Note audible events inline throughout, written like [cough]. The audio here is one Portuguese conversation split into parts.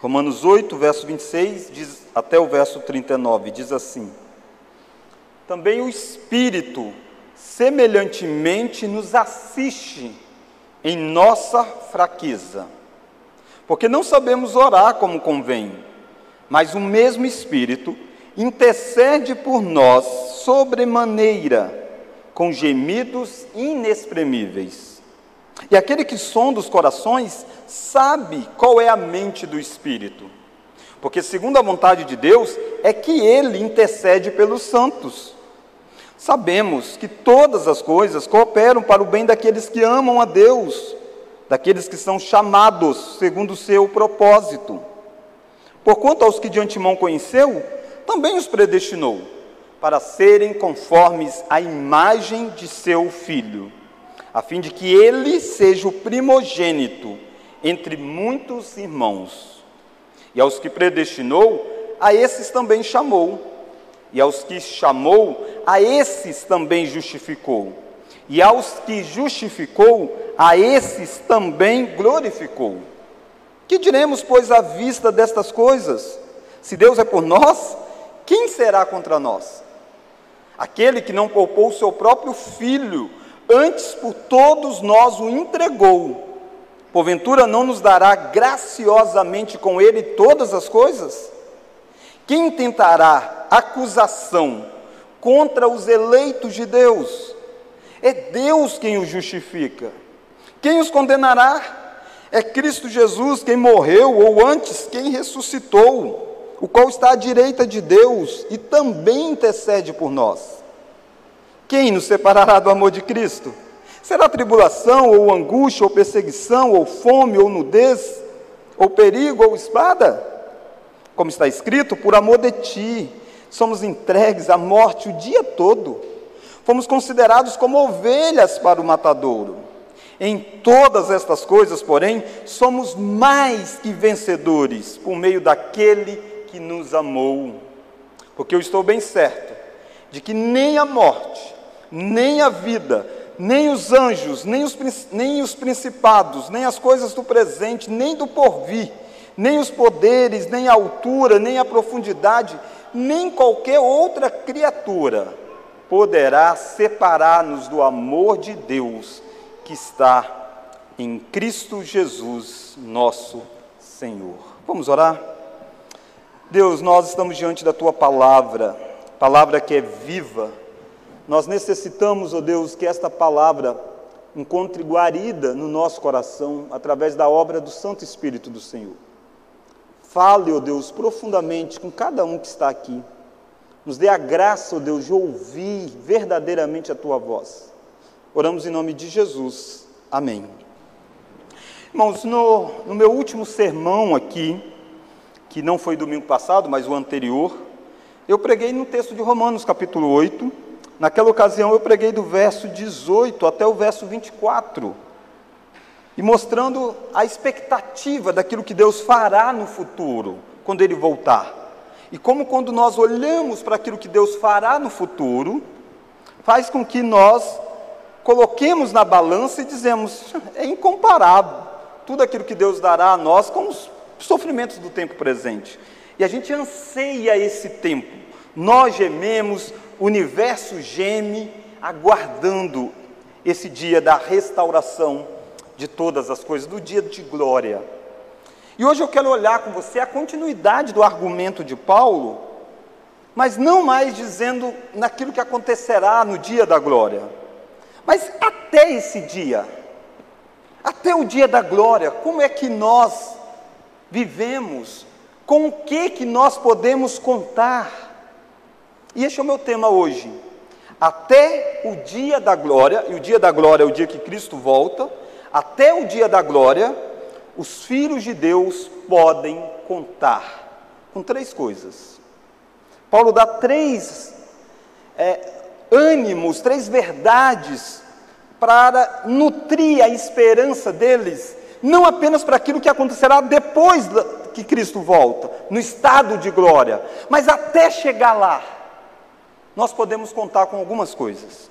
Romanos 8, verso 26 diz, até o verso 39, diz assim: Também o Espírito semelhantemente nos assiste em nossa fraqueza, porque não sabemos orar como convém, mas o mesmo Espírito intercede por nós sobremaneira, com gemidos inexprimíveis. E aquele que sonda os corações sabe qual é a mente do Espírito, porque, segundo a vontade de Deus, é que ele intercede pelos santos. Sabemos que todas as coisas cooperam para o bem daqueles que amam a Deus, daqueles que são chamados segundo o seu propósito. Porquanto aos que de antemão conheceu, também os predestinou para serem conformes à imagem de seu filho, a fim de que ele seja o primogênito entre muitos irmãos. E aos que predestinou, a esses também chamou. E aos que chamou, a esses também justificou. E aos que justificou, a esses também glorificou. Que diremos, pois, à vista destas coisas? Se Deus é por nós, quem será contra nós? Aquele que não poupou o seu próprio filho, antes por todos nós o entregou Porventura não nos dará graciosamente com ele todas as coisas? Quem tentará acusação contra os eleitos de Deus? É Deus quem os justifica. Quem os condenará? É Cristo Jesus quem morreu, ou antes, quem ressuscitou, o qual está à direita de Deus e também intercede por nós. Quem nos separará do amor de Cristo? Será tribulação, ou angústia, ou perseguição, ou fome, ou nudez, ou perigo, ou espada? Como está escrito, por amor de ti, somos entregues à morte o dia todo. Fomos considerados como ovelhas para o matadouro. Em todas estas coisas, porém, somos mais que vencedores por meio daquele que nos amou. Porque eu estou bem certo de que nem a morte, nem a vida, nem os anjos, nem os, nem os principados, nem as coisas do presente, nem do porvir, nem os poderes, nem a altura, nem a profundidade, nem qualquer outra criatura poderá separar-nos do amor de Deus que está em Cristo Jesus, nosso Senhor. Vamos orar? Deus, nós estamos diante da tua palavra, palavra que é viva, nós necessitamos, ó oh Deus, que esta palavra encontre guarida no nosso coração através da obra do Santo Espírito do Senhor. Fale, ó oh Deus, profundamente com cada um que está aqui. Nos dê a graça, ó oh Deus, de ouvir verdadeiramente a tua voz. Oramos em nome de Jesus. Amém. Irmãos, no, no meu último sermão aqui, que não foi domingo passado, mas o anterior, eu preguei no texto de Romanos, capítulo 8 Naquela ocasião eu preguei do verso 18 até o verso 24, e mostrando a expectativa daquilo que Deus fará no futuro, quando Ele voltar. E como quando nós olhamos para aquilo que Deus fará no futuro, faz com que nós coloquemos na balança e dizemos, é incomparável tudo aquilo que Deus dará a nós com os sofrimentos do tempo presente. E a gente anseia esse tempo. Nós gememos, o universo geme aguardando esse dia da restauração de todas as coisas, do dia de glória. E hoje eu quero olhar com você a continuidade do argumento de Paulo, mas não mais dizendo naquilo que acontecerá no dia da glória, mas até esse dia, até o dia da glória, como é que nós vivemos, com o que que nós podemos contar? E este é o meu tema hoje. Até o dia da glória, e o dia da glória é o dia que Cristo volta, até o dia da glória, os filhos de Deus podem contar com três coisas. Paulo dá três é, ânimos, três verdades para nutrir a esperança deles, não apenas para aquilo que acontecerá depois que Cristo volta, no estado de glória, mas até chegar lá nós podemos contar com algumas coisas.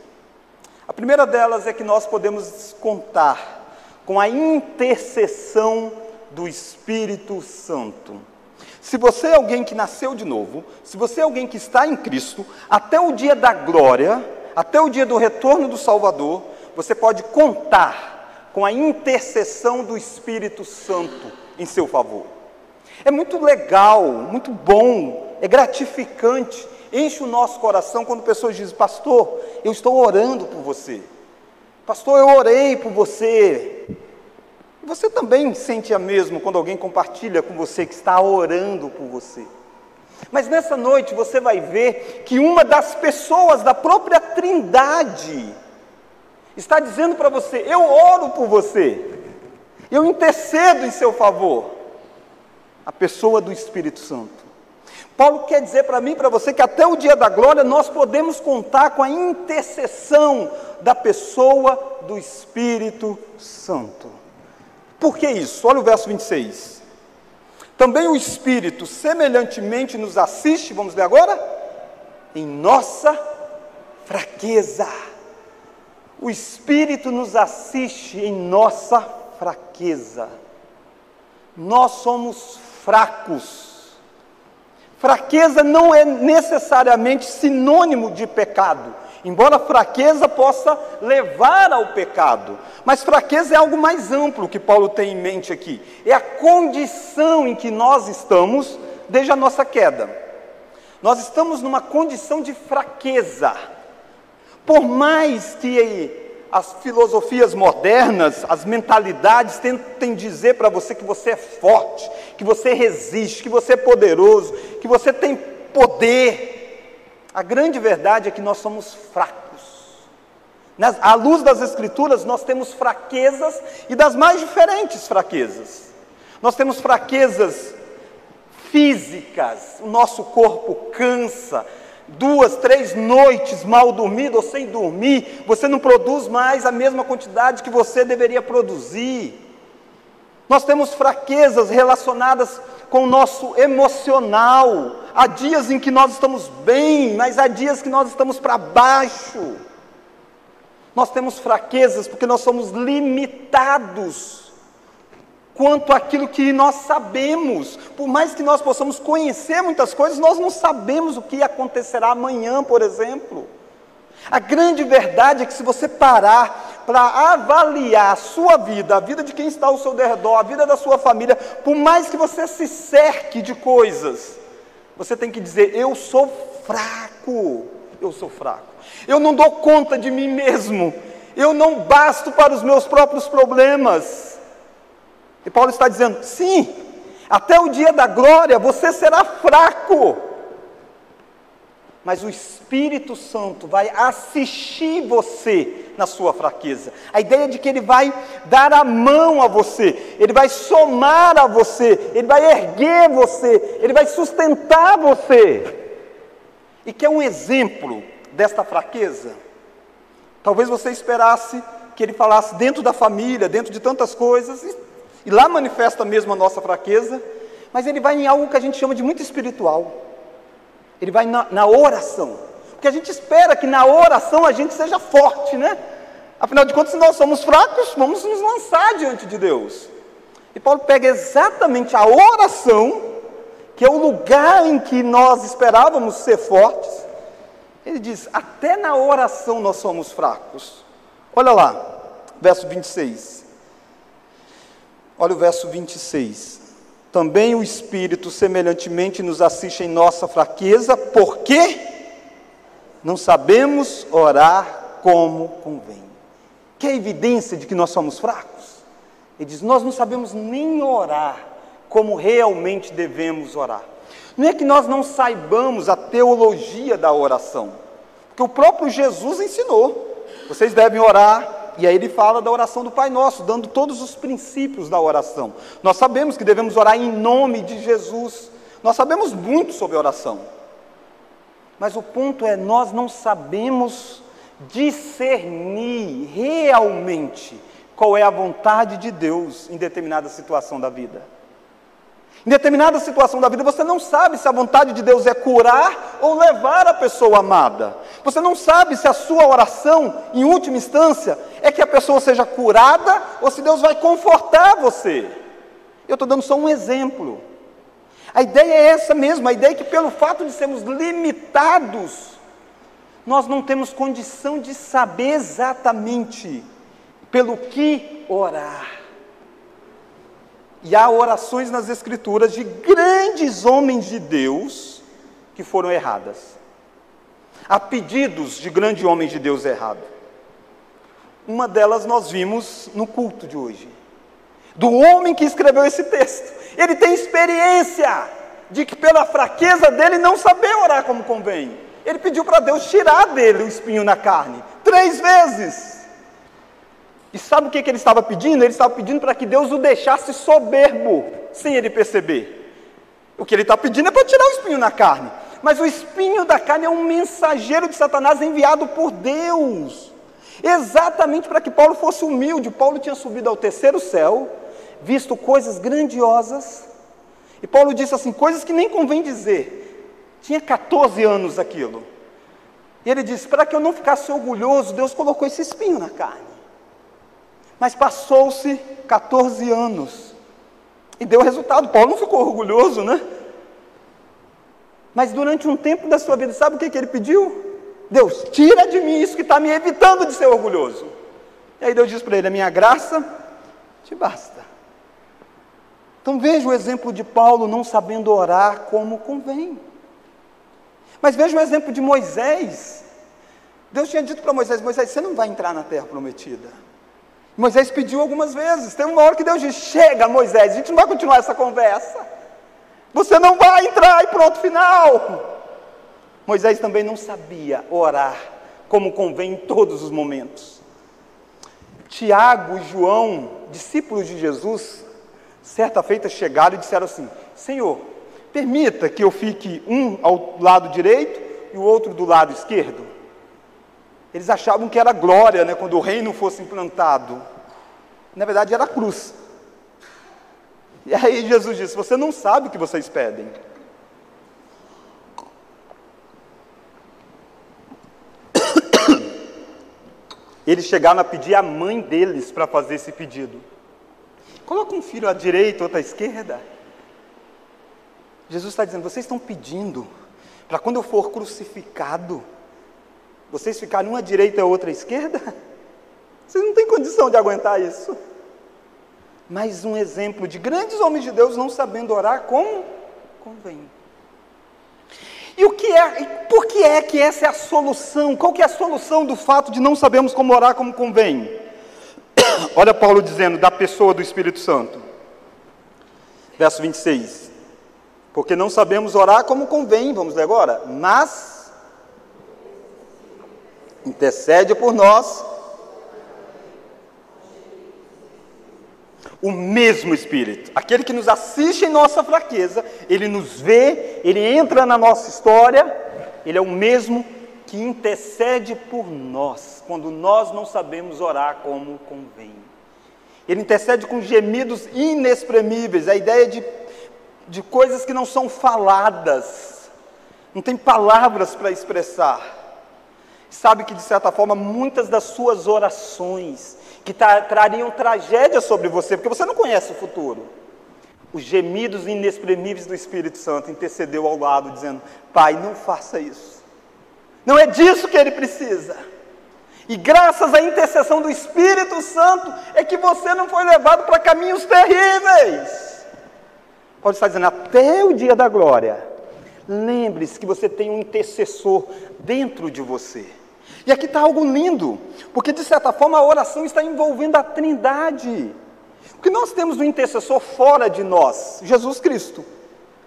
A primeira delas é que nós podemos contar com a intercessão do Espírito Santo. Se você é alguém que nasceu de novo, se você é alguém que está em Cristo, até o dia da glória, até o dia do retorno do Salvador, você pode contar com a intercessão do Espírito Santo em seu favor. É muito legal, muito bom, é gratificante, enche o nosso coração quando pessoas dizem: Pastor, eu estou orando por você. Pastor, eu orei por você. Você também sente a mesmo quando alguém compartilha com você que está orando por você. Mas nessa noite você vai ver que uma das pessoas da própria Trindade está dizendo para você: Eu oro por você, eu intercedo em seu favor. A pessoa do Espírito Santo. Paulo quer dizer para mim para você que até o dia da glória nós podemos contar com a intercessão da pessoa do Espírito Santo. Por que isso? Olha o verso 26. Também o Espírito semelhantemente nos assiste, vamos ler agora? Em nossa fraqueza. O Espírito nos assiste em nossa fraqueza. Nós somos fracos Fraqueza não é necessariamente sinônimo de pecado, embora fraqueza possa levar ao pecado. Mas fraqueza é algo mais amplo que Paulo tem em mente aqui. É a condição em que nós estamos desde a nossa queda. Nós estamos numa condição de fraqueza. Por mais que as filosofias modernas, as mentalidades tentem dizer para você que você é forte, que você resiste, que você é poderoso, que você tem poder. A grande verdade é que nós somos fracos. À luz das Escrituras, nós temos fraquezas e das mais diferentes fraquezas. Nós temos fraquezas físicas, o nosso corpo cansa, duas, três noites mal dormido ou sem dormir, você não produz mais a mesma quantidade que você deveria produzir. Nós temos fraquezas relacionadas com o nosso emocional. Há dias em que nós estamos bem, mas há dias que nós estamos para baixo. Nós temos fraquezas porque nós somos limitados quanto àquilo que nós sabemos. Por mais que nós possamos conhecer muitas coisas, nós não sabemos o que acontecerá amanhã, por exemplo. A grande verdade é que se você parar para avaliar a sua vida, a vida de quem está ao seu redor, a vida da sua família, por mais que você se cerque de coisas, você tem que dizer: eu sou fraco, eu sou fraco. Eu não dou conta de mim mesmo. Eu não basto para os meus próprios problemas. E Paulo está dizendo: sim, até o dia da glória você será fraco, mas o Espírito Santo vai assistir você na sua fraqueza. A ideia de que ele vai dar a mão a você, ele vai somar a você, ele vai erguer você, ele vai sustentar você. E que é um exemplo desta fraqueza? Talvez você esperasse que ele falasse dentro da família, dentro de tantas coisas, e lá manifesta mesmo a nossa fraqueza, mas ele vai em algo que a gente chama de muito espiritual. Ele vai na, na oração. Porque a gente espera que na oração a gente seja forte, né? Afinal de contas, se nós somos fracos, vamos nos lançar diante de Deus. E Paulo pega exatamente a oração, que é o lugar em que nós esperávamos ser fortes. Ele diz: até na oração nós somos fracos. Olha lá, verso 26. Olha o verso 26. Também o Espírito semelhantemente nos assiste em nossa fraqueza, porque não sabemos orar como convém. Que é evidência de que nós somos fracos? Ele diz: Nós não sabemos nem orar como realmente devemos orar. Não é que nós não saibamos a teologia da oração, porque o próprio Jesus ensinou. Vocês devem orar e aí ele fala da oração do Pai Nosso, dando todos os princípios da oração. Nós sabemos que devemos orar em nome de Jesus. Nós sabemos muito sobre oração. Mas o ponto é, nós não sabemos discernir realmente qual é a vontade de Deus em determinada situação da vida. Em determinada situação da vida, você não sabe se a vontade de Deus é curar ou levar a pessoa amada. Você não sabe se a sua oração, em última instância, é que a pessoa seja curada ou se Deus vai confortar você. Eu estou dando só um exemplo. A ideia é essa mesmo, a ideia é que pelo fato de sermos limitados, nós não temos condição de saber exatamente pelo que orar. E há orações nas Escrituras de grandes homens de Deus que foram erradas. Há pedidos de grandes homens de Deus errados. Uma delas nós vimos no culto de hoje. Do homem que escreveu esse texto. Ele tem experiência de que pela fraqueza dele não saber orar como convém. Ele pediu para Deus tirar dele o espinho na carne. Três vezes. E sabe o que, que ele estava pedindo? Ele estava pedindo para que Deus o deixasse soberbo, sem ele perceber. O que ele está pedindo é para tirar o espinho na carne. Mas o espinho da carne é um mensageiro de Satanás enviado por Deus. Exatamente para que Paulo fosse humilde. Paulo tinha subido ao terceiro céu, visto coisas grandiosas. E Paulo disse assim: coisas que nem convém dizer. Tinha 14 anos aquilo. E ele disse: para que eu não ficasse orgulhoso, Deus colocou esse espinho na carne. Mas passou-se 14 anos e deu resultado. Paulo não ficou orgulhoso, né? Mas durante um tempo da sua vida, sabe o que, que ele pediu? Deus, tira de mim isso que está me evitando de ser orgulhoso. E aí Deus diz para ele: A minha graça te basta. Então veja o exemplo de Paulo não sabendo orar como convém. Mas veja o exemplo de Moisés. Deus tinha dito para Moisés: Moisés, você não vai entrar na terra prometida. Moisés pediu algumas vezes. Teve uma hora que Deus disse: Chega, Moisés, a gente não vai continuar essa conversa. Você não vai entrar e pronto, final. Moisés também não sabia orar como convém em todos os momentos. Tiago e João, discípulos de Jesus, certa feita chegaram e disseram assim: Senhor, permita que eu fique um ao lado direito e o outro do lado esquerdo. Eles achavam que era glória, né, quando o reino fosse implantado. Na verdade, era cruz. E aí Jesus disse: Você não sabe o que vocês pedem. [coughs] Eles chegaram a pedir a mãe deles para fazer esse pedido. Coloca um filho à direita, outro à esquerda. Jesus está dizendo: Vocês estão pedindo para quando eu for crucificado, vocês ficarem uma direita e outra esquerda? [laughs] Vocês não têm condição de aguentar isso. Mais um exemplo de grandes homens de Deus não sabendo orar como convém. E o que é, por que é que essa é a solução? Qual que é a solução do fato de não sabermos como orar como convém? [coughs] Olha Paulo dizendo da pessoa do Espírito Santo. Verso 26. Porque não sabemos orar como convém, vamos ler agora, mas intercede por nós. O mesmo Espírito, aquele que nos assiste em nossa fraqueza, ele nos vê, ele entra na nossa história, ele é o mesmo que intercede por nós, quando nós não sabemos orar como convém. Ele intercede com gemidos inexprimíveis, a ideia de, de coisas que não são faladas, não tem palavras para expressar sabe que, de certa forma, muitas das suas orações, que tra trariam tragédia sobre você, porque você não conhece o futuro, os gemidos inexprimíveis do Espírito Santo intercedeu ao lado, dizendo: Pai, não faça isso. Não é disso que ele precisa. E graças à intercessão do Espírito Santo é que você não foi levado para caminhos terríveis. Pode estar dizendo, até o dia da glória, lembre-se que você tem um intercessor dentro de você. E aqui está algo lindo, porque de certa forma a oração está envolvendo a trindade. Porque nós temos um intercessor fora de nós, Jesus Cristo.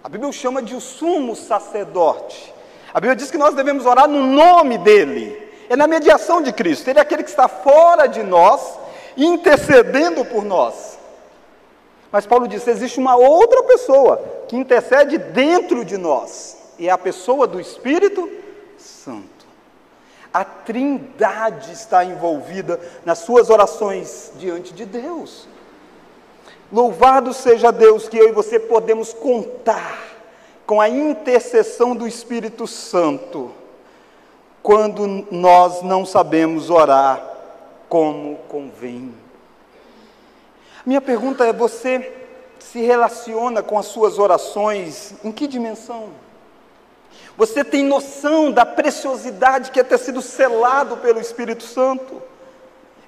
A Bíblia chama de o sumo sacerdote. A Bíblia diz que nós devemos orar no nome dele. É na mediação de Cristo. Ele é aquele que está fora de nós, intercedendo por nós. Mas Paulo diz: existe uma outra pessoa que intercede dentro de nós, e é a pessoa do Espírito Santo. A Trindade está envolvida nas suas orações diante de Deus. Louvado seja Deus que eu e você podemos contar com a intercessão do Espírito Santo quando nós não sabemos orar como convém. Minha pergunta é: você se relaciona com as suas orações em que dimensão? Você tem noção da preciosidade que é ter sido selado pelo Espírito Santo?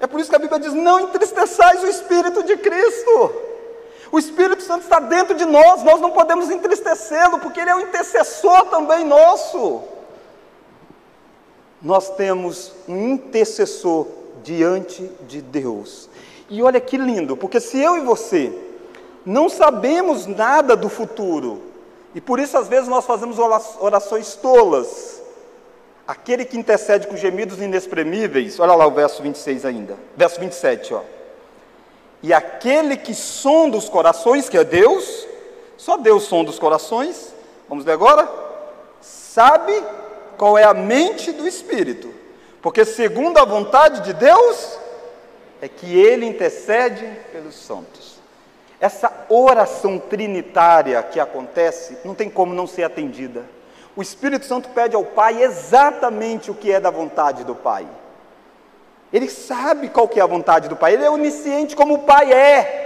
É por isso que a Bíblia diz: não entristeçais o Espírito de Cristo. O Espírito Santo está dentro de nós, nós não podemos entristecê-lo, porque ele é o intercessor também nosso. Nós temos um intercessor diante de Deus. E olha que lindo, porque se eu e você não sabemos nada do futuro, e por isso às vezes nós fazemos orações tolas, aquele que intercede com gemidos inexprimíveis, olha lá o verso 26 ainda, verso 27, ó. E aquele que sonda os corações, que é Deus, só Deus sonda os corações, vamos ler agora? Sabe qual é a mente do Espírito, porque segundo a vontade de Deus, é que ele intercede pelos santos. Essa oração trinitária que acontece não tem como não ser atendida. O Espírito Santo pede ao Pai exatamente o que é da vontade do Pai. Ele sabe qual que é a vontade do Pai, ele é onisciente como o Pai é.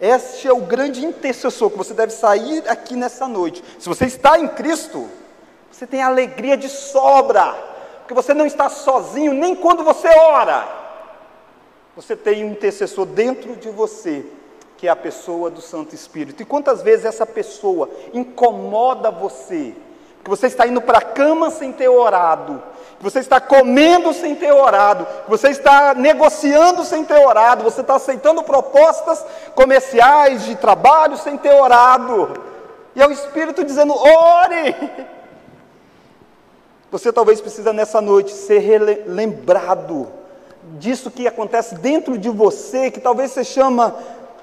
Este é o grande intercessor que você deve sair aqui nessa noite. Se você está em Cristo, você tem alegria de sobra, porque você não está sozinho nem quando você ora. Você tem um intercessor dentro de você, que é a pessoa do Santo Espírito. E quantas vezes essa pessoa incomoda você? Que você está indo para a cama sem ter orado, que você está comendo sem ter orado, que você está negociando sem ter orado, você está aceitando propostas comerciais de trabalho sem ter orado. E é o Espírito dizendo: ore! Você talvez precisa nessa noite ser lembrado disso que acontece dentro de você, que talvez você chama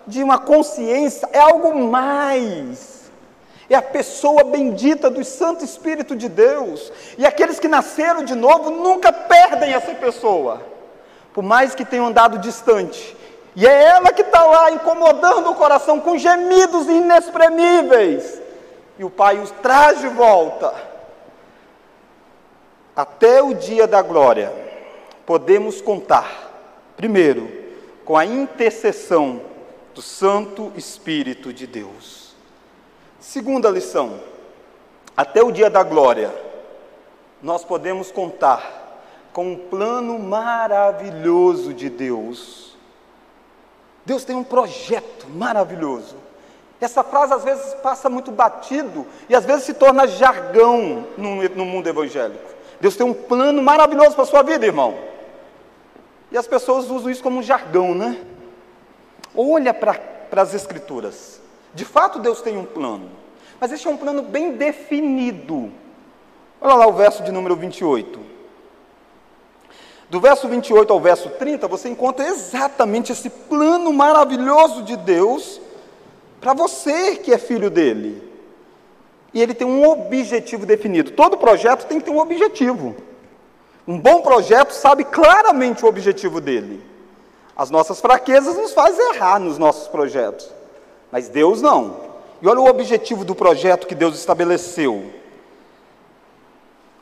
de uma consciência, é algo mais. É a pessoa bendita do Santo Espírito de Deus. E aqueles que nasceram de novo nunca perdem essa pessoa, por mais que tenham andado distante. E é ela que está lá incomodando o coração com gemidos inexprimíveis. E o Pai os traz de volta até o dia da glória, podemos contar, primeiro, com a intercessão do Santo Espírito de Deus. Segunda lição, até o dia da glória, nós podemos contar com um plano maravilhoso de Deus. Deus tem um projeto maravilhoso. Essa frase às vezes passa muito batido e às vezes se torna jargão no, no mundo evangélico. Deus tem um plano maravilhoso para a sua vida, irmão. E as pessoas usam isso como um jargão, né? Olha para as Escrituras. De fato, Deus tem um plano. Mas este é um plano bem definido. Olha lá o verso de número 28. Do verso 28 ao verso 30, você encontra exatamente esse plano maravilhoso de Deus para você que é filho dele e ele tem um objetivo definido. Todo projeto tem que ter um objetivo. Um bom projeto sabe claramente o objetivo dele. As nossas fraquezas nos fazem errar nos nossos projetos, mas Deus não. E olha o objetivo do projeto que Deus estabeleceu.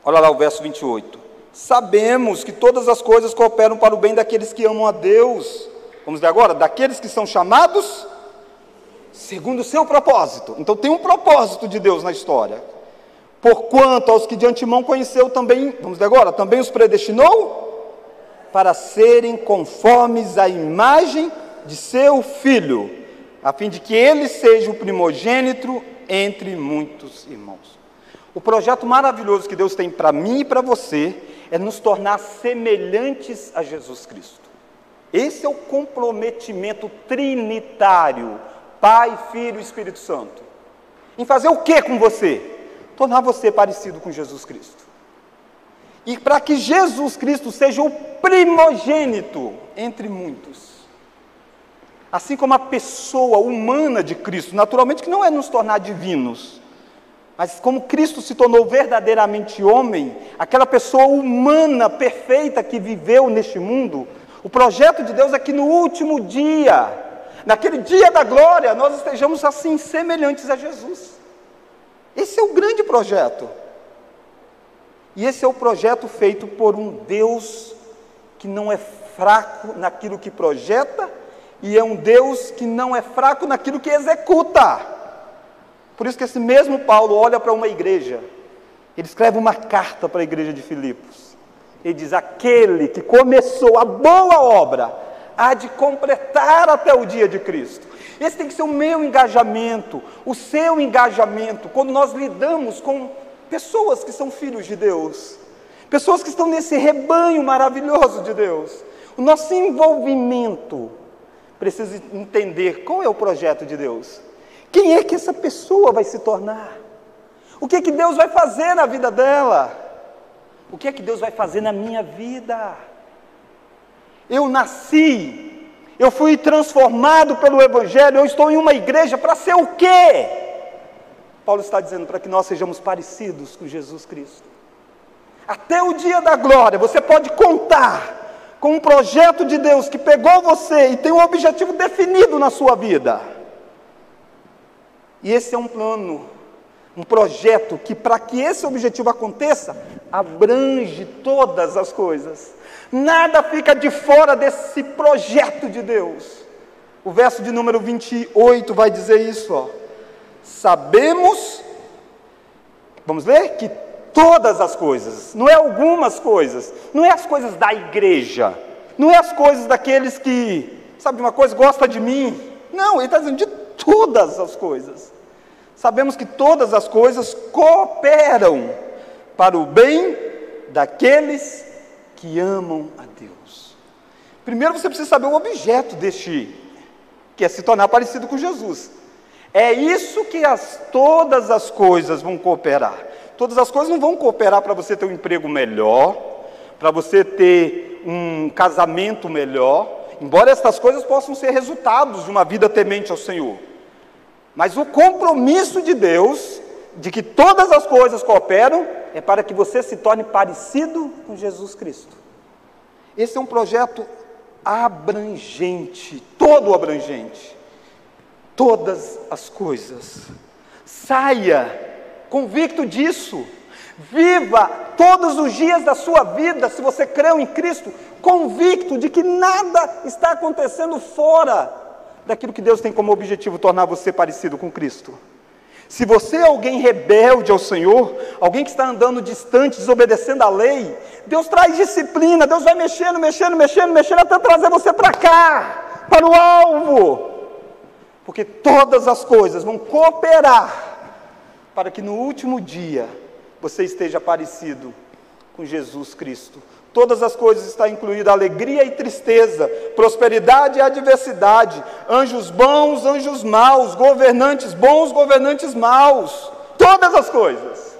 Olha lá o verso 28. Sabemos que todas as coisas cooperam para o bem daqueles que amam a Deus. Vamos ver agora? Daqueles que são chamados segundo o seu propósito. Então tem um propósito de Deus na história. Porquanto aos que de antemão conheceu também, vamos ver agora, também os predestinou para serem conformes à imagem de seu filho, a fim de que ele seja o primogênito entre muitos irmãos. O projeto maravilhoso que Deus tem para mim e para você é nos tornar semelhantes a Jesus Cristo. Esse é o comprometimento trinitário Pai, Filho e Espírito Santo. Em fazer o que com você? Tornar você parecido com Jesus Cristo. E para que Jesus Cristo seja o primogênito entre muitos. Assim como a pessoa humana de Cristo, naturalmente que não é nos tornar divinos, mas como Cristo se tornou verdadeiramente homem, aquela pessoa humana perfeita que viveu neste mundo, o projeto de Deus é que no último dia naquele dia da glória, nós estejamos assim, semelhantes a Jesus. Esse é o grande projeto. E esse é o projeto feito por um Deus que não é fraco naquilo que projeta e é um Deus que não é fraco naquilo que executa. Por isso que esse mesmo Paulo olha para uma igreja, ele escreve uma carta para a igreja de Filipos. Ele diz: Aquele que começou a boa obra há de completar até o dia de Cristo. Esse tem que ser o meu engajamento, o seu engajamento, quando nós lidamos com pessoas que são filhos de Deus, pessoas que estão nesse rebanho maravilhoso de Deus. O nosso envolvimento precisa entender qual é o projeto de Deus. Quem é que essa pessoa vai se tornar? O que é que Deus vai fazer na vida dela? O que é que Deus vai fazer na minha vida? Eu nasci, eu fui transformado pelo Evangelho, eu estou em uma igreja para ser o quê? Paulo está dizendo para que nós sejamos parecidos com Jesus Cristo. Até o dia da glória, você pode contar com um projeto de Deus que pegou você e tem um objetivo definido na sua vida. E esse é um plano, um projeto que, para que esse objetivo aconteça, abrange todas as coisas. Nada fica de fora desse projeto de Deus. O verso de número 28 vai dizer isso, ó. Sabemos, vamos ler? Que todas as coisas, não é algumas coisas, não é as coisas da igreja, não é as coisas daqueles que, sabe de uma coisa, gosta de mim. Não, ele está dizendo de todas as coisas. Sabemos que todas as coisas cooperam para o bem daqueles que amam a Deus. Primeiro você precisa saber o objeto deste, que é se tornar parecido com Jesus. É isso que as, todas as coisas vão cooperar. Todas as coisas não vão cooperar para você ter um emprego melhor, para você ter um casamento melhor, embora estas coisas possam ser resultados de uma vida temente ao Senhor. Mas o compromisso de Deus, de que todas as coisas cooperam, é para que você se torne parecido com Jesus Cristo. Esse é um projeto abrangente, todo abrangente. Todas as coisas. Saia convicto disso. Viva todos os dias da sua vida, se você creu em Cristo, convicto de que nada está acontecendo fora daquilo que Deus tem como objetivo tornar você parecido com Cristo. Se você é alguém rebelde ao Senhor, alguém que está andando distante, desobedecendo a lei, Deus traz disciplina, Deus vai mexendo, mexendo, mexendo, mexendo até trazer você para cá, para o alvo. Porque todas as coisas vão cooperar para que no último dia você esteja parecido com Jesus Cristo. Todas as coisas está incluída alegria e tristeza, prosperidade e adversidade, anjos bons, anjos maus, governantes bons, governantes maus, todas as coisas.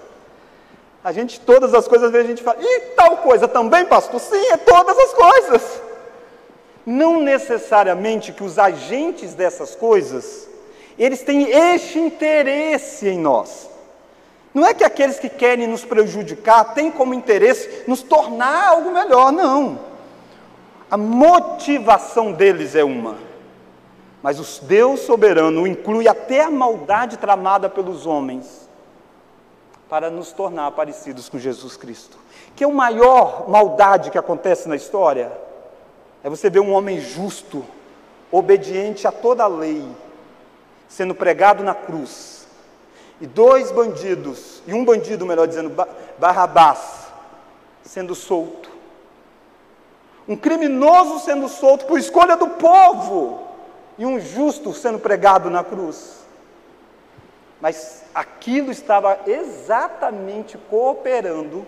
A gente, todas as coisas, às vezes a gente fala, e tal coisa também, pastor? Sim, é todas as coisas. Não necessariamente que os agentes dessas coisas eles têm este interesse em nós. Não é que aqueles que querem nos prejudicar têm como interesse nos tornar algo melhor, não. A motivação deles é uma. Mas o Deus soberano inclui até a maldade tramada pelos homens para nos tornar parecidos com Jesus Cristo. Que é a maior maldade que acontece na história? É você ver um homem justo, obediente a toda a lei, sendo pregado na cruz, e dois bandidos, e um bandido, melhor dizendo, Barrabás, sendo solto. Um criminoso sendo solto por escolha do povo, e um justo sendo pregado na cruz. Mas aquilo estava exatamente cooperando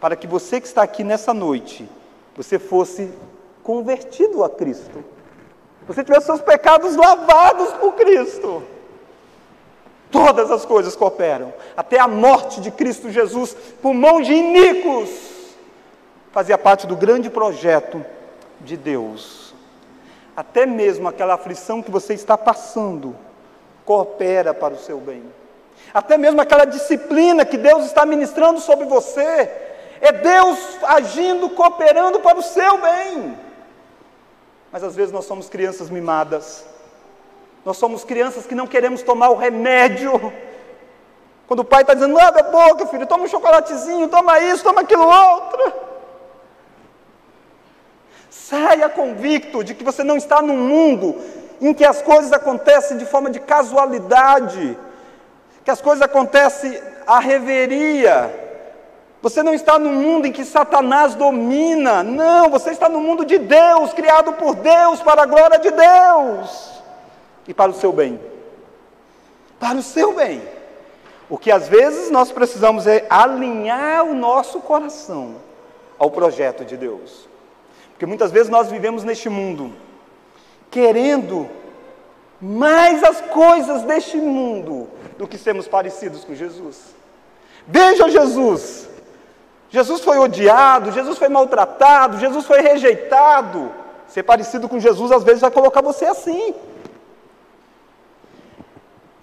para que você que está aqui nessa noite, você fosse convertido a Cristo você tiver seus pecados lavados por Cristo. Todas as coisas cooperam, até a morte de Cristo Jesus por mão de iníquos, fazia parte do grande projeto de Deus. Até mesmo aquela aflição que você está passando, coopera para o seu bem. Até mesmo aquela disciplina que Deus está ministrando sobre você, é Deus agindo, cooperando para o seu bem. Mas às vezes nós somos crianças mimadas. Nós somos crianças que não queremos tomar o remédio. Quando o pai está dizendo, abre a boca, filho, toma um chocolatezinho, toma isso, toma aquilo outro. Saia convicto de que você não está num mundo em que as coisas acontecem de forma de casualidade, que as coisas acontecem à reveria. Você não está num mundo em que Satanás domina, não, você está no mundo de Deus, criado por Deus, para a glória de Deus e para o seu bem. Para o seu bem. O que às vezes nós precisamos é alinhar o nosso coração ao projeto de Deus. Porque muitas vezes nós vivemos neste mundo querendo mais as coisas deste mundo do que sermos parecidos com Jesus. Veja Jesus. Jesus foi odiado, Jesus foi maltratado, Jesus foi rejeitado. Ser parecido com Jesus às vezes vai colocar você assim.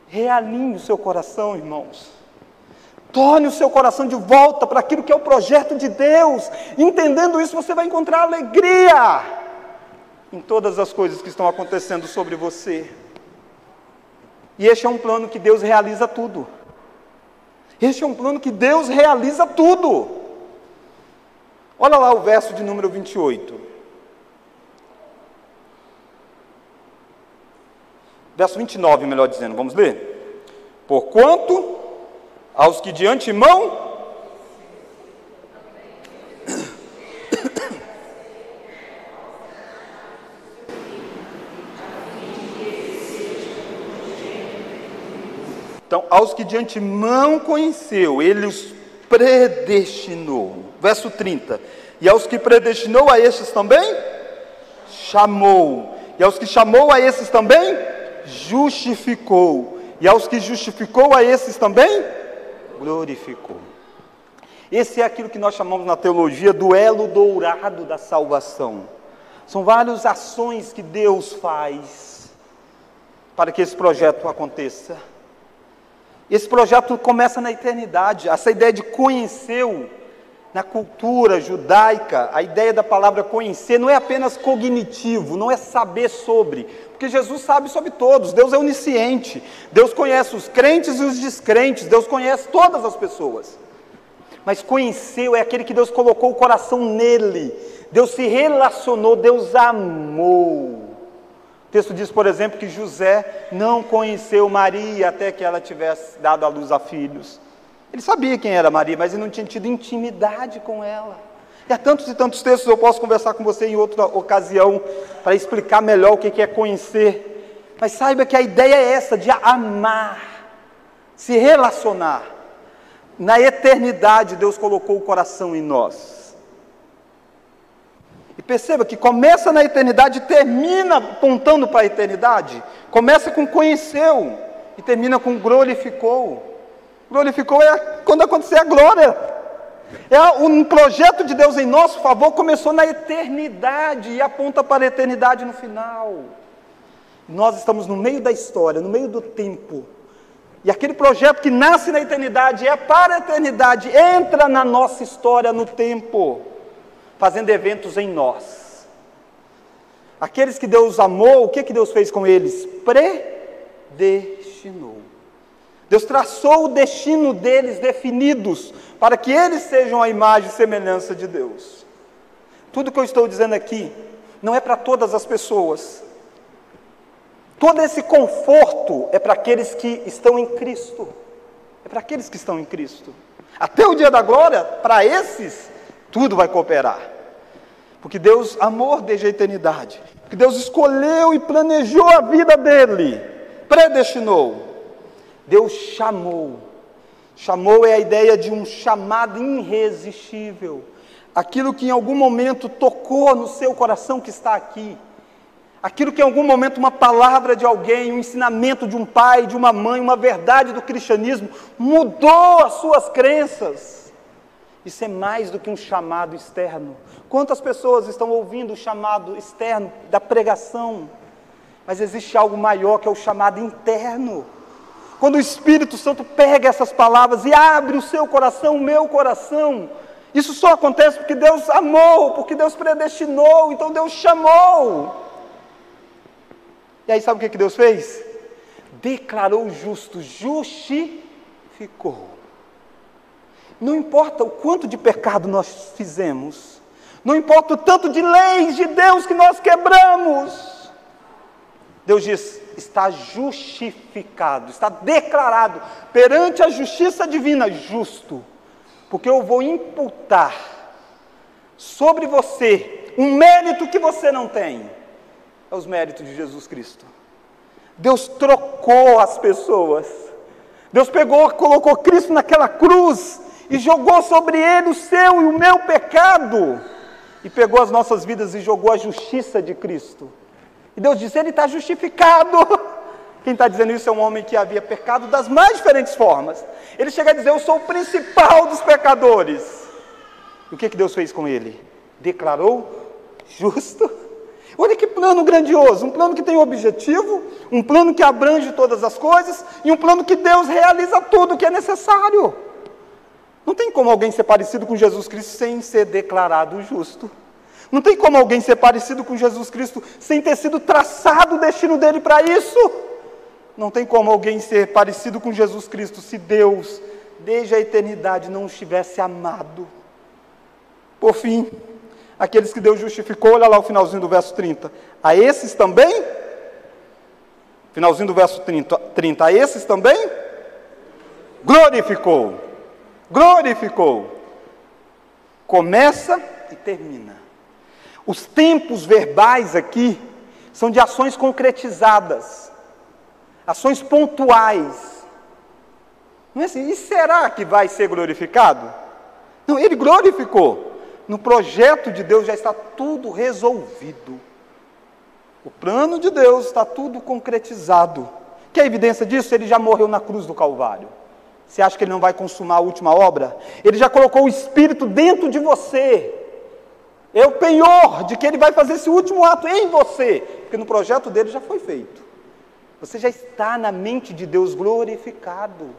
Realinhe o seu coração, irmãos. Torne o seu coração de volta para aquilo que é o projeto de Deus. Entendendo isso, você vai encontrar alegria em todas as coisas que estão acontecendo sobre você. E este é um plano que Deus realiza tudo. Este é um plano que Deus realiza tudo. Olha lá o verso de número 28. Verso 29, melhor dizendo, vamos ler? Porquanto aos que de antemão Então, aos que de antemão conheceu, ele os predestinou. Verso 30. E aos que predestinou a estes também, chamou. E aos que chamou a esses também, justificou. E aos que justificou a esses também, glorificou. Esse é aquilo que nós chamamos na teologia do elo dourado da salvação. São várias ações que Deus faz para que esse projeto aconteça. Esse projeto começa na eternidade. Essa ideia de conhecer na cultura judaica, a ideia da palavra conhecer não é apenas cognitivo, não é saber sobre, porque Jesus sabe sobre todos, Deus é onisciente, Deus conhece os crentes e os descrentes, Deus conhece todas as pessoas. Mas conheceu é aquele que Deus colocou o coração nele, Deus se relacionou, Deus amou texto diz, por exemplo, que José não conheceu Maria até que ela tivesse dado à luz a filhos. Ele sabia quem era Maria, mas ele não tinha tido intimidade com ela. E há tantos e tantos textos, eu posso conversar com você em outra ocasião, para explicar melhor o que é conhecer. Mas saiba que a ideia é essa, de amar, se relacionar. Na eternidade, Deus colocou o coração em nós. E perceba que começa na eternidade e termina apontando para a eternidade. Começa com conheceu e termina com glorificou. Glorificou é quando acontecer a glória. É um projeto de Deus em nosso favor começou na eternidade e aponta para a eternidade no final. Nós estamos no meio da história, no meio do tempo. E aquele projeto que nasce na eternidade é para a eternidade, entra na nossa história no tempo fazendo eventos em nós. Aqueles que Deus amou, o que, que Deus fez com eles? Predestinou. Deus traçou o destino deles definidos para que eles sejam a imagem e semelhança de Deus. Tudo que eu estou dizendo aqui não é para todas as pessoas. Todo esse conforto é para aqueles que estão em Cristo. É para aqueles que estão em Cristo. Até o dia da glória, para esses, tudo vai cooperar. Porque Deus amou desde a eternidade. Porque Deus escolheu e planejou a vida dele. Predestinou. Deus chamou. Chamou é a ideia de um chamado irresistível. Aquilo que em algum momento tocou no seu coração que está aqui. Aquilo que em algum momento uma palavra de alguém, um ensinamento de um pai, de uma mãe, uma verdade do cristianismo mudou as suas crenças. Isso é mais do que um chamado externo. Quantas pessoas estão ouvindo o chamado externo da pregação? Mas existe algo maior que é o chamado interno. Quando o Espírito Santo pega essas palavras e abre o seu coração, o meu coração, isso só acontece porque Deus amou, porque Deus predestinou, então Deus chamou. E aí sabe o que Deus fez? Declarou justo, justificou. Não importa o quanto de pecado nós fizemos, não importa o tanto de leis de Deus que nós quebramos. Deus diz: está justificado, está declarado perante a justiça divina justo, porque eu vou imputar sobre você um mérito que você não tem, é os méritos de Jesus Cristo. Deus trocou as pessoas. Deus pegou, colocou Cristo naquela cruz e jogou sobre ele o seu e o meu pecado. E pegou as nossas vidas e jogou a justiça de Cristo. E Deus disse: Ele está justificado. [laughs] Quem está dizendo isso é um homem que havia pecado das mais diferentes formas. Ele chega a dizer: Eu sou o principal dos pecadores. E o que, que Deus fez com ele? Declarou justo. [laughs] Olha que plano grandioso, um plano que tem objetivo, um plano que abrange todas as coisas e um plano que Deus realiza tudo o que é necessário. Não tem como alguém ser parecido com Jesus Cristo sem ser declarado justo. Não tem como alguém ser parecido com Jesus Cristo sem ter sido traçado o destino dele para isso. Não tem como alguém ser parecido com Jesus Cristo se Deus, desde a eternidade, não os tivesse amado. Por fim, aqueles que Deus justificou, olha lá o finalzinho do verso 30. A esses também, finalzinho do verso 30, 30 a esses também, glorificou. Glorificou. Começa e termina. Os tempos verbais aqui são de ações concretizadas, ações pontuais. Não é assim, e será que vai ser glorificado? Não, ele glorificou. No projeto de Deus já está tudo resolvido. O plano de Deus está tudo concretizado. Que é evidência disso? Ele já morreu na cruz do Calvário. Você acha que ele não vai consumar a última obra? Ele já colocou o Espírito dentro de você. É o penhor de que ele vai fazer esse último ato em você, porque no projeto dele já foi feito. Você já está na mente de Deus glorificado.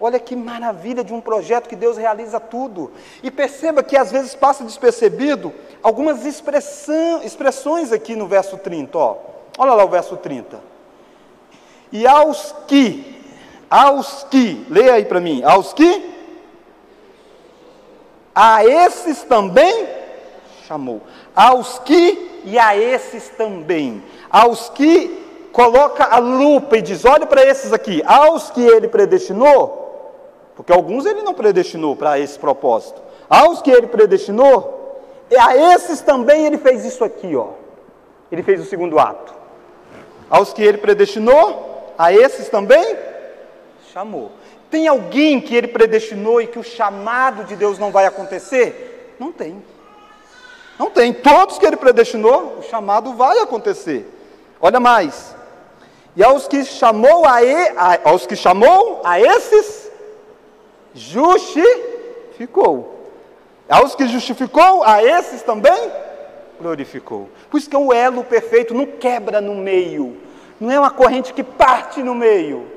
Olha que maravilha de um projeto que Deus realiza tudo. E perceba que às vezes passa despercebido algumas expressões aqui no verso 30. Ó. Olha lá o verso 30. E aos que aos que, leia aí para mim, aos que, a esses também chamou. Aos que e a esses também. Aos que coloca a lupa e diz: olha para esses aqui. Aos que ele predestinou, porque alguns ele não predestinou para esse propósito. Aos que ele predestinou, e a esses também ele fez isso aqui, ó. Ele fez o segundo ato. Aos que ele predestinou, a esses também chamou. Tem alguém que ele predestinou e que o chamado de Deus não vai acontecer? Não tem. Não tem. Todos que ele predestinou, o chamado vai acontecer. Olha mais. E aos que chamou a, e, a aos que chamou a esses justificou. Aos que justificou a esses também glorificou. Por isso que é o elo perfeito não quebra no meio. Não é uma corrente que parte no meio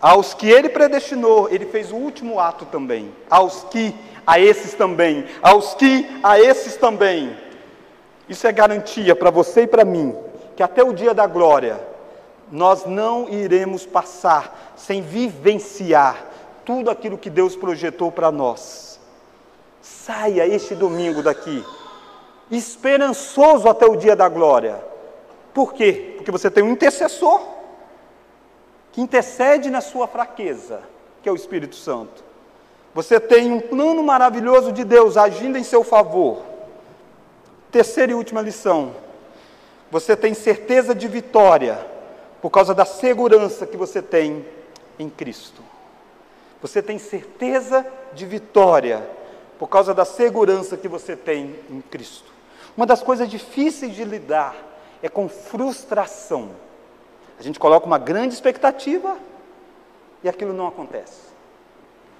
aos que ele predestinou, ele fez o último ato também. Aos que, a esses também. Aos que, a esses também. Isso é garantia para você e para mim, que até o dia da glória, nós não iremos passar sem vivenciar tudo aquilo que Deus projetou para nós. Saia este domingo daqui, esperançoso até o dia da glória. Por quê? Porque você tem um intercessor que intercede na sua fraqueza, que é o Espírito Santo. Você tem um plano maravilhoso de Deus agindo em seu favor. Terceira e última lição. Você tem certeza de vitória por causa da segurança que você tem em Cristo. Você tem certeza de vitória por causa da segurança que você tem em Cristo. Uma das coisas difíceis de lidar é com frustração. A gente coloca uma grande expectativa e aquilo não acontece.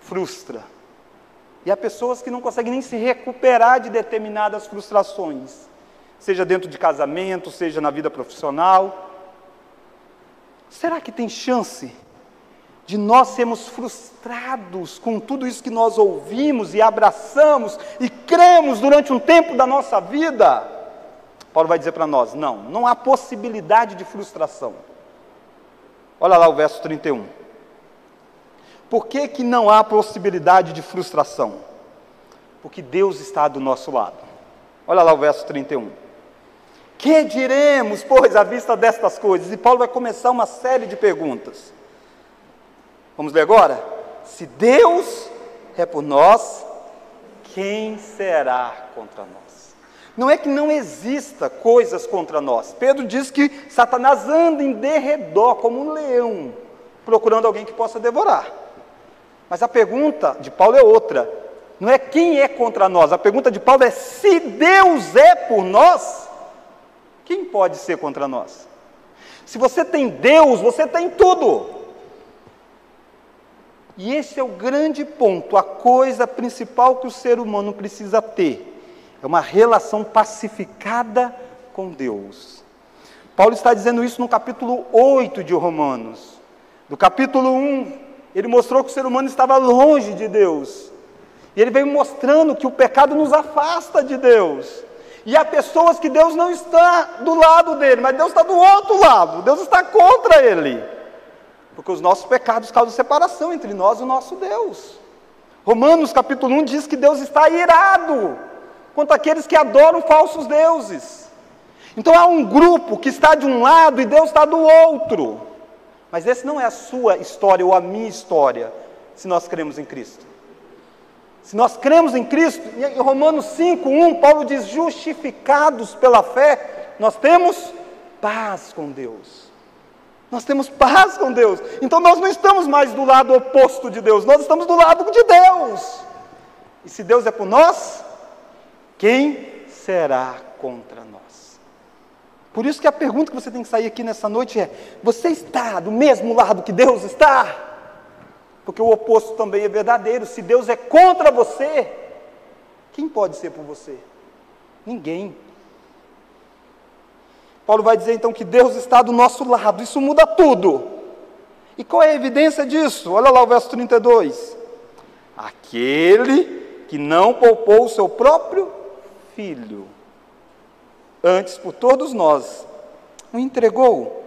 Frustra. E há pessoas que não conseguem nem se recuperar de determinadas frustrações, seja dentro de casamento, seja na vida profissional. Será que tem chance de nós sermos frustrados com tudo isso que nós ouvimos e abraçamos e cremos durante um tempo da nossa vida? Paulo vai dizer para nós: não, não há possibilidade de frustração. Olha lá o verso 31. Por que, que não há possibilidade de frustração? Porque Deus está do nosso lado. Olha lá o verso 31. Que diremos, pois, à vista destas coisas? E Paulo vai começar uma série de perguntas. Vamos ler agora? Se Deus é por nós, quem será contra nós? Não é que não exista coisas contra nós. Pedro diz que Satanás anda em derredor como um leão, procurando alguém que possa devorar. Mas a pergunta de Paulo é outra. Não é quem é contra nós. A pergunta de Paulo é se Deus é por nós, quem pode ser contra nós? Se você tem Deus, você tem tudo. E esse é o grande ponto, a coisa principal que o ser humano precisa ter. É uma relação pacificada com Deus. Paulo está dizendo isso no capítulo 8 de Romanos. Do capítulo 1, ele mostrou que o ser humano estava longe de Deus. E ele veio mostrando que o pecado nos afasta de Deus. E há pessoas que Deus não está do lado dele, mas Deus está do outro lado. Deus está contra ele. Porque os nossos pecados causam separação entre nós e o nosso Deus. Romanos capítulo 1 diz que Deus está irado contra aqueles que adoram falsos deuses. Então há um grupo que está de um lado e Deus está do outro. Mas esse não é a sua história ou a minha história, se nós cremos em Cristo. Se nós cremos em Cristo, em Romanos 5:1, Paulo diz: justificados pela fé, nós temos paz com Deus. Nós temos paz com Deus. Então nós não estamos mais do lado oposto de Deus, nós estamos do lado de Deus. E se Deus é por nós, quem será contra nós? Por isso que a pergunta que você tem que sair aqui nessa noite é: você está do mesmo lado que Deus está? Porque o oposto também é verdadeiro. Se Deus é contra você, quem pode ser por você? Ninguém. Paulo vai dizer então que Deus está do nosso lado, isso muda tudo. E qual é a evidência disso? Olha lá o verso 32. Aquele que não poupou o seu próprio filho, antes por todos nós o entregou,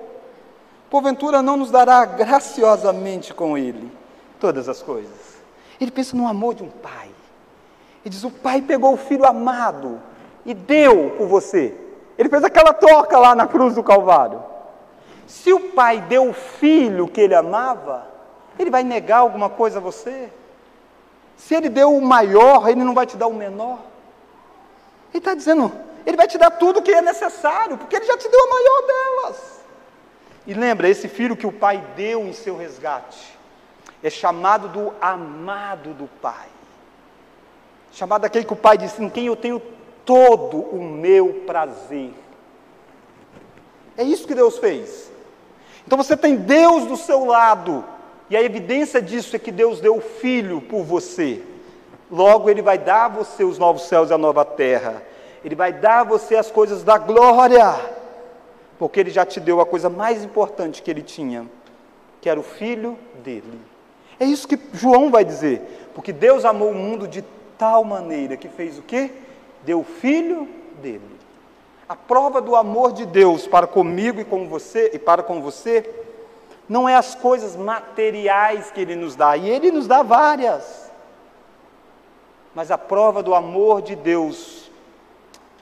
porventura não nos dará graciosamente com ele todas as coisas. Ele pensa no amor de um pai. Ele diz: O pai pegou o filho amado e deu por você. Ele fez aquela troca lá na cruz do Calvário. Se o pai deu o filho que ele amava, ele vai negar alguma coisa a você? Se ele deu o maior, ele não vai te dar o menor? Ele está dizendo, ele vai te dar tudo o que é necessário, porque ele já te deu a maior delas. E lembra, esse filho que o pai deu em seu resgate, é chamado do amado do pai. Chamado aquele que o pai disse, em quem eu tenho todo o meu prazer. É isso que Deus fez. Então você tem Deus do seu lado, e a evidência disso é que Deus deu o Filho por você. Logo, Ele vai dar a você os novos céus e a nova terra. Ele vai dar a você as coisas da glória, porque Ele já te deu a coisa mais importante que Ele tinha, que era o Filho dele. É isso que João vai dizer, porque Deus amou o mundo de tal maneira que fez o quê? deu o filho dele. A prova do amor de Deus para comigo e com você e para com você não é as coisas materiais que ele nos dá, e ele nos dá várias. Mas a prova do amor de Deus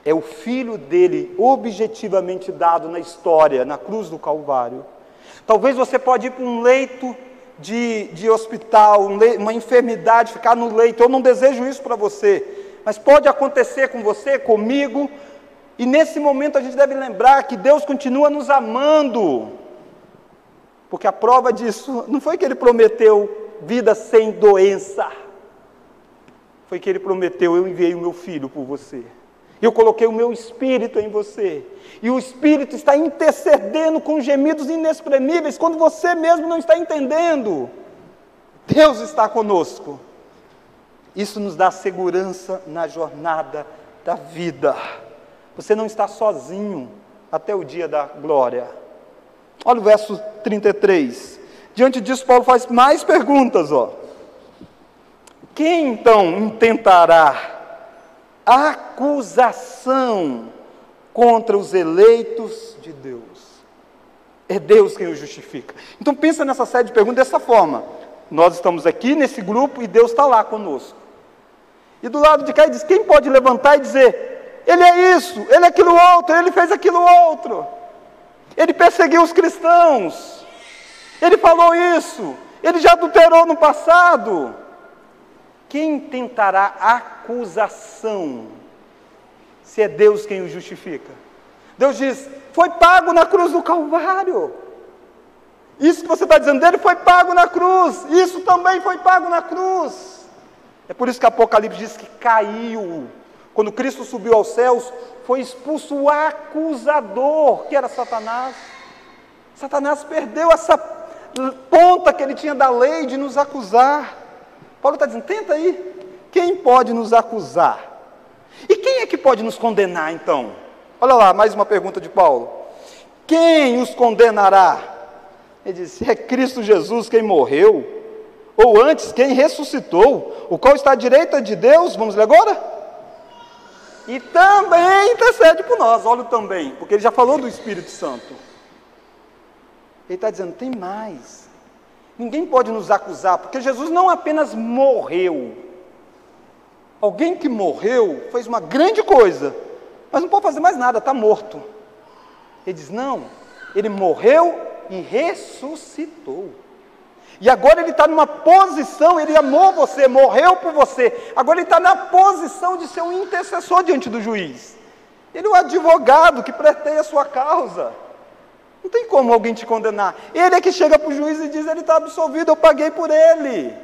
é o filho dele objetivamente dado na história, na cruz do Calvário. Talvez você pode ir para um leito de, de hospital, um leito, uma enfermidade, ficar no leito. Eu não desejo isso para você mas pode acontecer com você, comigo, e nesse momento a gente deve lembrar que Deus continua nos amando, porque a prova disso não foi que Ele prometeu vida sem doença, foi que Ele prometeu: eu enviei o meu filho por você. Eu coloquei o meu espírito em você. E o espírito está intercedendo com gemidos inexprimíveis quando você mesmo não está entendendo. Deus está conosco. Isso nos dá segurança na jornada da vida. Você não está sozinho até o dia da glória. Olha o verso 33. Diante disso, Paulo faz mais perguntas, ó. Quem então intentará acusação contra os eleitos de Deus? É Deus quem o justifica. Então pensa nessa série de perguntas dessa forma. Nós estamos aqui nesse grupo e Deus está lá conosco. E do lado de cá ele diz: quem pode levantar e dizer, ele é isso, ele é aquilo outro, ele fez aquilo outro. Ele perseguiu os cristãos. Ele falou isso. Ele já adulterou no passado. Quem tentará acusação se é Deus quem o justifica? Deus diz: foi pago na cruz do Calvário. Isso que você está dizendo dele foi pago na cruz. Isso também foi pago na cruz. É por isso que Apocalipse diz que caiu. Quando Cristo subiu aos céus, foi expulso o acusador, que era Satanás. Satanás perdeu essa ponta que ele tinha da lei de nos acusar. Paulo está dizendo: tenta aí. Quem pode nos acusar? E quem é que pode nos condenar então? Olha lá, mais uma pergunta de Paulo. Quem os condenará? Ele disse: é Cristo Jesus quem morreu, ou antes, quem ressuscitou, o qual está à direita de Deus, vamos ler agora? E também intercede por nós, olha também, porque ele já falou do Espírito Santo. Ele está dizendo: tem mais. Ninguém pode nos acusar, porque Jesus não apenas morreu. Alguém que morreu fez uma grande coisa, mas não pode fazer mais nada, está morto. Ele diz: não, ele morreu e ressuscitou. E agora ele está numa posição, ele amou você, morreu por você. Agora ele está na posição de ser um intercessor diante do juiz. Ele é o advogado que preteia a sua causa. Não tem como alguém te condenar. Ele é que chega para o juiz e diz: ele está absolvido, eu paguei por ele.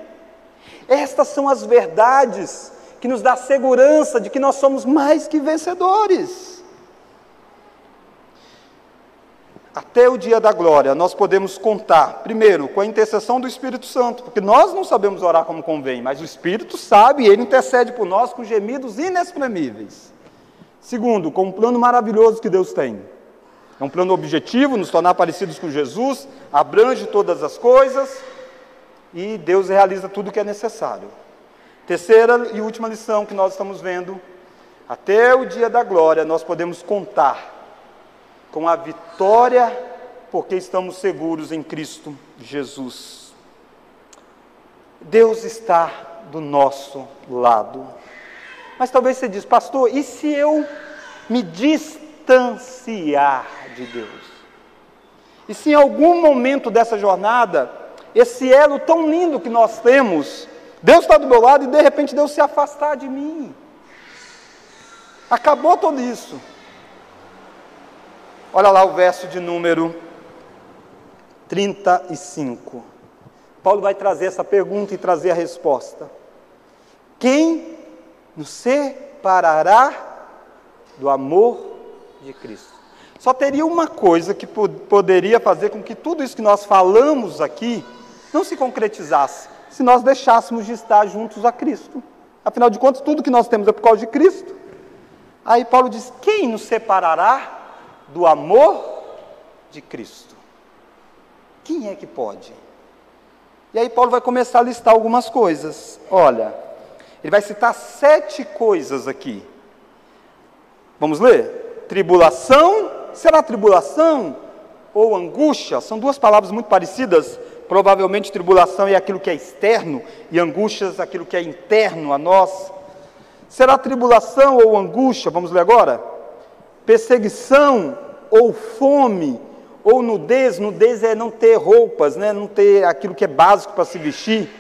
Estas são as verdades que nos dá segurança de que nós somos mais que vencedores. Até o dia da glória, nós podemos contar, primeiro, com a intercessão do Espírito Santo, porque nós não sabemos orar como convém, mas o Espírito sabe e ele intercede por nós com gemidos inexprimíveis. Segundo, com um plano maravilhoso que Deus tem. É um plano objetivo, nos tornar parecidos com Jesus, abrange todas as coisas e Deus realiza tudo o que é necessário. Terceira e última lição que nós estamos vendo: até o dia da glória nós podemos contar com a vitória, porque estamos seguros em Cristo Jesus. Deus está do nosso lado. Mas talvez você diz, pastor, e se eu me distanciar de Deus? E se em algum momento dessa jornada, esse elo tão lindo que nós temos, Deus está do meu lado e de repente Deus se afastar de mim. Acabou tudo isso. Olha lá o verso de número 35. Paulo vai trazer essa pergunta e trazer a resposta. Quem nos separará do amor de Cristo? Só teria uma coisa que poderia fazer com que tudo isso que nós falamos aqui não se concretizasse, se nós deixássemos de estar juntos a Cristo. Afinal de contas, tudo que nós temos é por causa de Cristo. Aí Paulo diz: Quem nos separará do amor de Cristo. Quem é que pode? E aí Paulo vai começar a listar algumas coisas. Olha, ele vai citar sete coisas aqui. Vamos ler? Tribulação, será tribulação ou angústia? São duas palavras muito parecidas. Provavelmente tribulação é aquilo que é externo e angústias aquilo que é interno a nós. Será tribulação ou angústia? Vamos ler agora? Perseguição ou fome, ou nudez, nudez é não ter roupas, né? não ter aquilo que é básico para se vestir,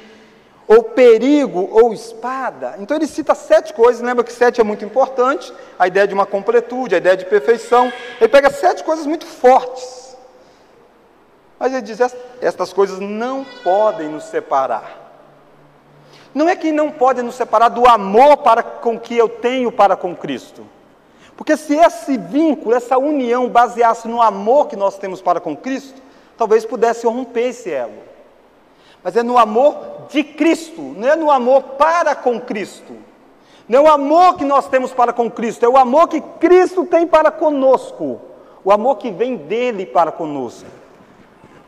ou perigo, ou espada. Então ele cita sete coisas, lembra que sete é muito importante, a ideia de uma completude, a ideia de perfeição. Ele pega sete coisas muito fortes. Mas ele diz: estas coisas não podem nos separar. Não é que não podem nos separar do amor para com que eu tenho para com Cristo. Porque se esse vínculo, essa união baseasse no amor que nós temos para com Cristo, talvez pudesse romper esse elo. Mas é no amor de Cristo, não é no amor para com Cristo. Não é o amor que nós temos para com Cristo, é o amor que Cristo tem para conosco. O amor que vem dele para conosco.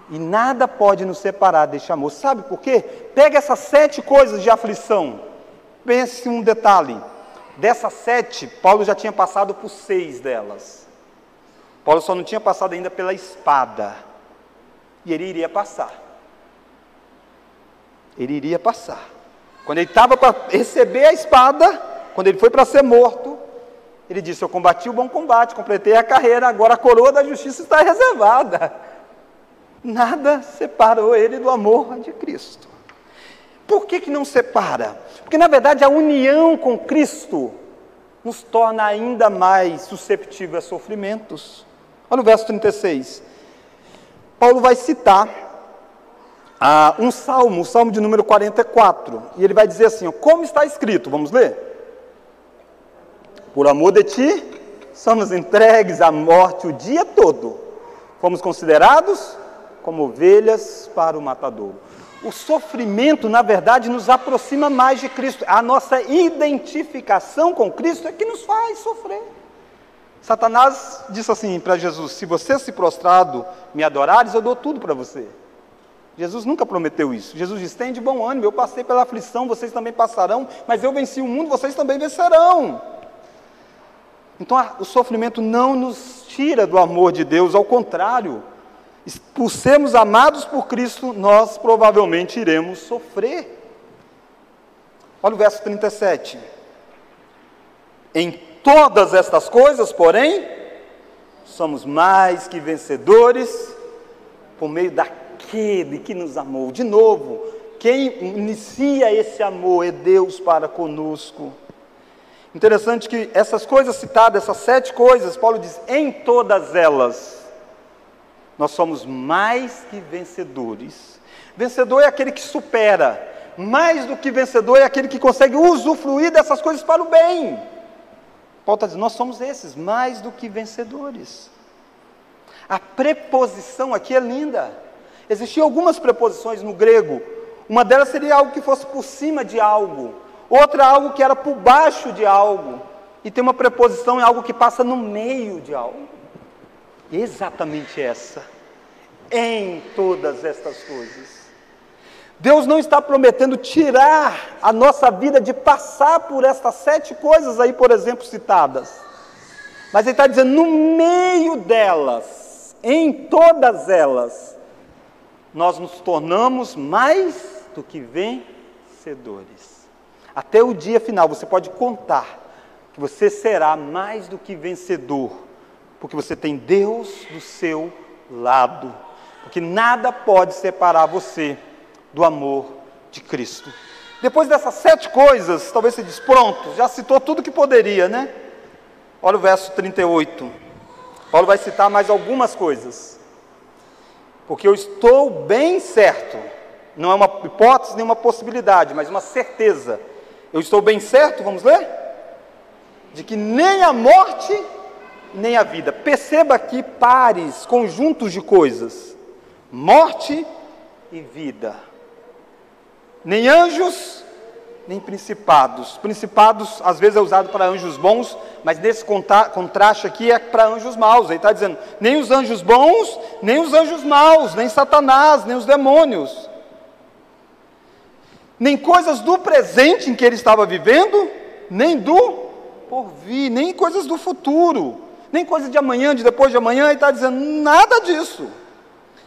E nada pode nos separar deste amor. Sabe por quê? Pega essas sete coisas de aflição. Pense um detalhe. Dessas sete, Paulo já tinha passado por seis delas. Paulo só não tinha passado ainda pela espada. E ele iria passar. Ele iria passar. Quando ele estava para receber a espada, quando ele foi para ser morto, ele disse: Eu combati o bom combate, completei a carreira, agora a coroa da justiça está reservada. Nada separou ele do amor de Cristo. Por que, que não separa? Porque na verdade a união com Cristo nos torna ainda mais susceptível a sofrimentos. Olha o verso 36. Paulo vai citar ah, um salmo, o salmo de número 44, e ele vai dizer assim: Como está escrito? Vamos ler? Por amor de ti, somos entregues à morte o dia todo, fomos considerados como ovelhas para o matadouro. O sofrimento, na verdade, nos aproxima mais de Cristo. A nossa identificação com Cristo é que nos faz sofrer. Satanás disse assim para Jesus: Se você se prostrado me adorares, eu dou tudo para você. Jesus nunca prometeu isso. Jesus disse: Tem de bom ânimo, eu passei pela aflição, vocês também passarão, mas eu venci o mundo, vocês também vencerão. Então o sofrimento não nos tira do amor de Deus, ao contrário, por sermos amados por Cristo, nós provavelmente iremos sofrer. Olha o verso 37. Em todas estas coisas, porém, somos mais que vencedores por meio daquele que nos amou. De novo, quem inicia esse amor é Deus para conosco. Interessante que essas coisas citadas, essas sete coisas, Paulo diz: em todas elas nós somos mais que vencedores. Vencedor é aquele que supera, mais do que vencedor é aquele que consegue usufruir dessas coisas para o bem. Paulo está dizendo: nós somos esses, mais do que vencedores. A preposição aqui é linda. Existiam algumas preposições no grego. Uma delas seria algo que fosse por cima de algo, outra algo que era por baixo de algo. E tem uma preposição em algo que passa no meio de algo. Exatamente essa. Em todas estas coisas. Deus não está prometendo tirar a nossa vida de passar por estas sete coisas aí, por exemplo, citadas. Mas Ele está dizendo, no meio delas, em todas elas, nós nos tornamos mais do que vencedores. Até o dia final, você pode contar que você será mais do que vencedor porque você tem Deus do seu lado. Porque nada pode separar você do amor de Cristo. Depois dessas sete coisas, talvez você diz, pronto, já citou tudo que poderia, né? Olha o verso 38. Paulo vai citar mais algumas coisas. Porque eu estou bem certo, não é uma hipótese nem uma possibilidade, mas uma certeza. Eu estou bem certo, vamos ler? De que nem a morte nem a vida. Perceba aqui pares, conjuntos de coisas: morte e vida. Nem anjos, nem principados. Principados às vezes é usado para anjos bons, mas nesse contraste aqui é para anjos maus. Ele está dizendo: nem os anjos bons, nem os anjos maus, nem Satanás, nem os demônios. Nem coisas do presente em que ele estava vivendo, nem do porvir, nem coisas do futuro nem coisa de amanhã, de depois de amanhã, ele está dizendo nada disso.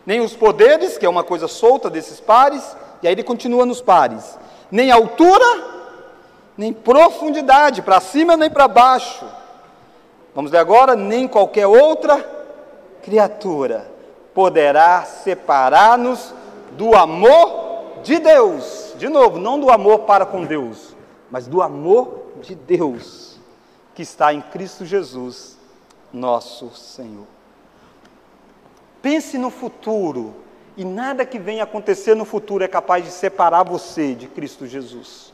Nem os poderes, que é uma coisa solta desses pares, e aí ele continua nos pares. Nem altura, nem profundidade, para cima nem para baixo. Vamos ler agora, nem qualquer outra criatura poderá separar-nos do amor de Deus. De novo, não do amor para com Deus, mas do amor de Deus que está em Cristo Jesus, nosso Senhor. Pense no futuro, e nada que venha acontecer no futuro é capaz de separar você de Cristo Jesus.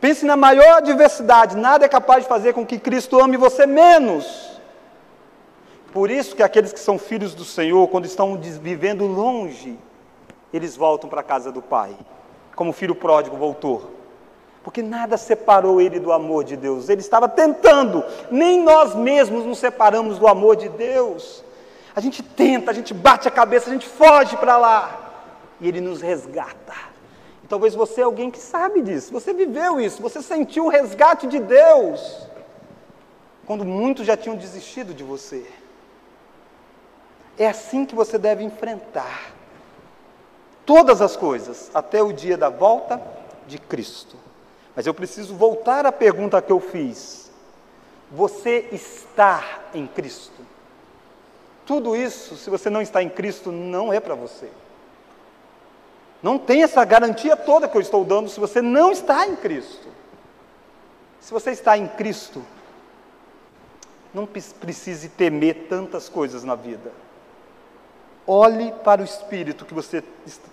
Pense na maior adversidade, nada é capaz de fazer com que Cristo ame você menos. Por isso que aqueles que são filhos do Senhor, quando estão vivendo longe, eles voltam para a casa do Pai, como o filho pródigo voltou porque nada separou ele do amor de Deus. Ele estava tentando, nem nós mesmos nos separamos do amor de Deus. A gente tenta, a gente bate a cabeça, a gente foge para lá, e ele nos resgata. E talvez você é alguém que sabe disso, você viveu isso, você sentiu o resgate de Deus, quando muitos já tinham desistido de você. É assim que você deve enfrentar todas as coisas, até o dia da volta de Cristo. Mas eu preciso voltar à pergunta que eu fiz. Você está em Cristo? Tudo isso, se você não está em Cristo, não é para você. Não tem essa garantia toda que eu estou dando se você não está em Cristo. Se você está em Cristo, não precise temer tantas coisas na vida. Olhe para o Espírito que você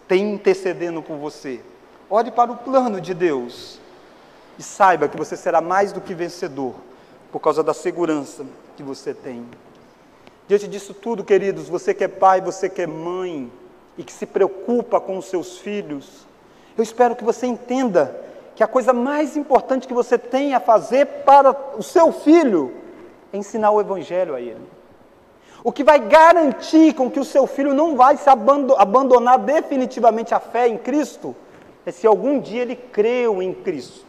tem intercedendo com você. Olhe para o plano de Deus. E saiba que você será mais do que vencedor, por causa da segurança que você tem. Diante disso tudo, queridos, você que é pai, você que é mãe e que se preocupa com os seus filhos, eu espero que você entenda que a coisa mais importante que você tem a fazer para o seu filho é ensinar o Evangelho a ele. O que vai garantir com que o seu filho não vai se abandonar definitivamente a fé em Cristo é se algum dia ele creu em Cristo.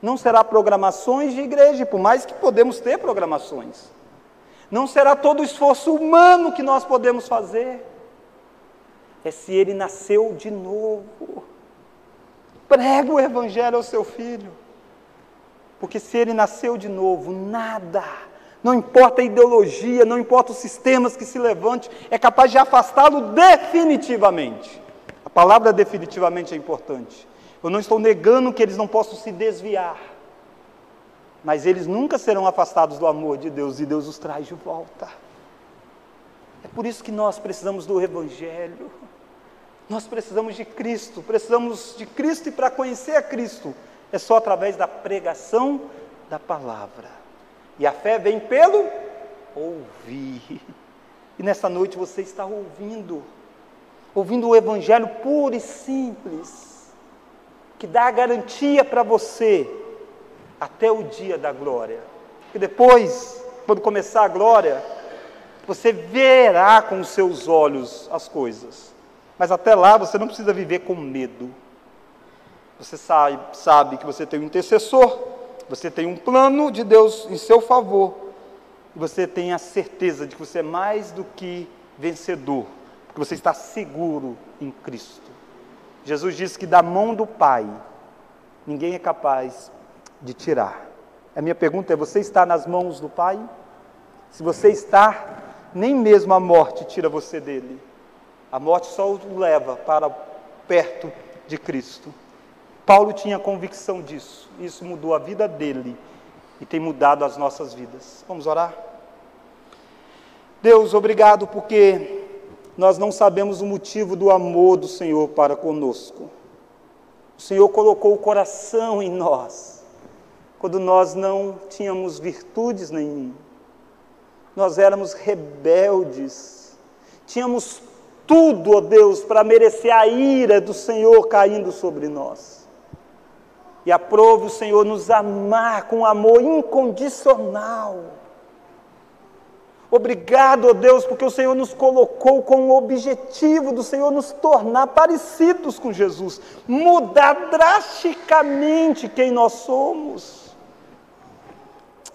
Não será programações de igreja, por mais que podemos ter programações. Não será todo o esforço humano que nós podemos fazer. É se ele nasceu de novo. Prega o evangelho ao seu filho. Porque se ele nasceu de novo, nada, não importa a ideologia, não importa os sistemas que se levante, é capaz de afastá-lo definitivamente. A palavra definitivamente é importante. Eu não estou negando que eles não possam se desviar, mas eles nunca serão afastados do amor de Deus e Deus os traz de volta. É por isso que nós precisamos do Evangelho. Nós precisamos de Cristo, precisamos de Cristo e para conhecer a Cristo, é só através da pregação da palavra. E a fé vem pelo ouvir. E nessa noite você está ouvindo, ouvindo o Evangelho puro e simples, que dá a garantia para você até o dia da glória. E depois, quando começar a glória, você verá com os seus olhos as coisas. Mas até lá você não precisa viver com medo. Você sabe, sabe que você tem um intercessor, você tem um plano de Deus em seu favor, e você tem a certeza de que você é mais do que vencedor, porque você está seguro em Cristo. Jesus disse que da mão do Pai ninguém é capaz de tirar. A minha pergunta é: você está nas mãos do Pai? Se você está, nem mesmo a morte tira você dele. A morte só o leva para perto de Cristo. Paulo tinha convicção disso. Isso mudou a vida dele e tem mudado as nossas vidas. Vamos orar? Deus, obrigado porque nós não sabemos o motivo do amor do Senhor para conosco. O Senhor colocou o coração em nós quando nós não tínhamos virtudes nenhuma. Nós éramos rebeldes. Tínhamos tudo, ó Deus, para merecer a ira do Senhor caindo sobre nós. E aprove o Senhor nos amar com amor incondicional. Obrigado, ó Deus, porque o Senhor nos colocou com o objetivo do Senhor nos tornar parecidos com Jesus, mudar drasticamente quem nós somos.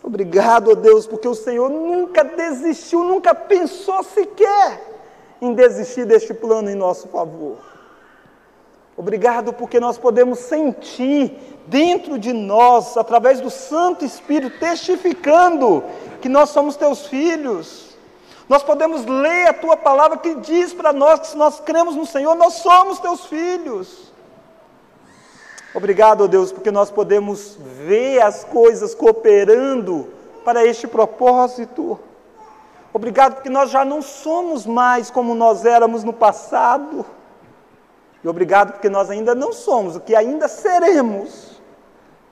Obrigado, ó Deus, porque o Senhor nunca desistiu, nunca pensou sequer em desistir deste plano em nosso favor. Obrigado porque nós podemos sentir dentro de nós, através do Santo Espírito, testificando que nós somos teus filhos. Nós podemos ler a tua palavra que diz para nós que se nós cremos no Senhor, nós somos teus filhos. Obrigado, Deus, porque nós podemos ver as coisas cooperando para este propósito. Obrigado porque nós já não somos mais como nós éramos no passado. E obrigado porque nós ainda não somos, o que ainda seremos,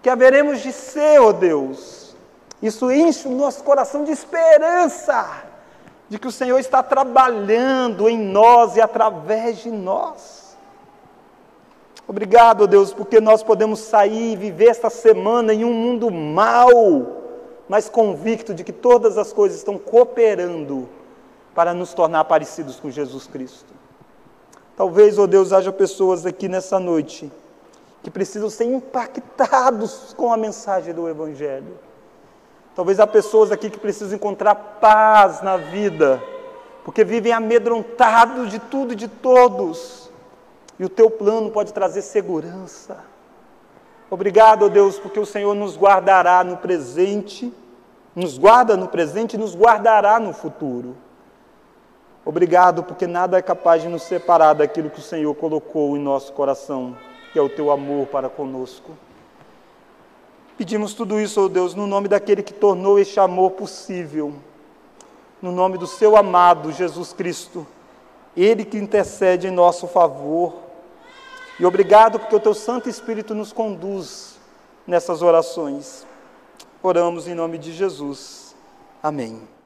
que haveremos de ser, ó oh Deus. Isso enche o nosso coração de esperança, de que o Senhor está trabalhando em nós e através de nós. Obrigado, Deus, porque nós podemos sair e viver esta semana em um mundo mau, mas convicto de que todas as coisas estão cooperando para nos tornar parecidos com Jesus Cristo. Talvez, ó oh Deus, haja pessoas aqui nessa noite que precisam ser impactados com a mensagem do Evangelho. Talvez há pessoas aqui que precisam encontrar paz na vida, porque vivem amedrontados de tudo e de todos. E o teu plano pode trazer segurança. Obrigado, Deus, porque o Senhor nos guardará no presente, nos guarda no presente e nos guardará no futuro. Obrigado, porque nada é capaz de nos separar daquilo que o Senhor colocou em nosso coração, que é o teu amor para conosco. Pedimos tudo isso, ó Deus, no nome daquele que tornou este amor possível, no nome do seu amado Jesus Cristo, ele que intercede em nosso favor. E obrigado porque o teu Santo Espírito nos conduz nessas orações. Oramos em nome de Jesus. Amém.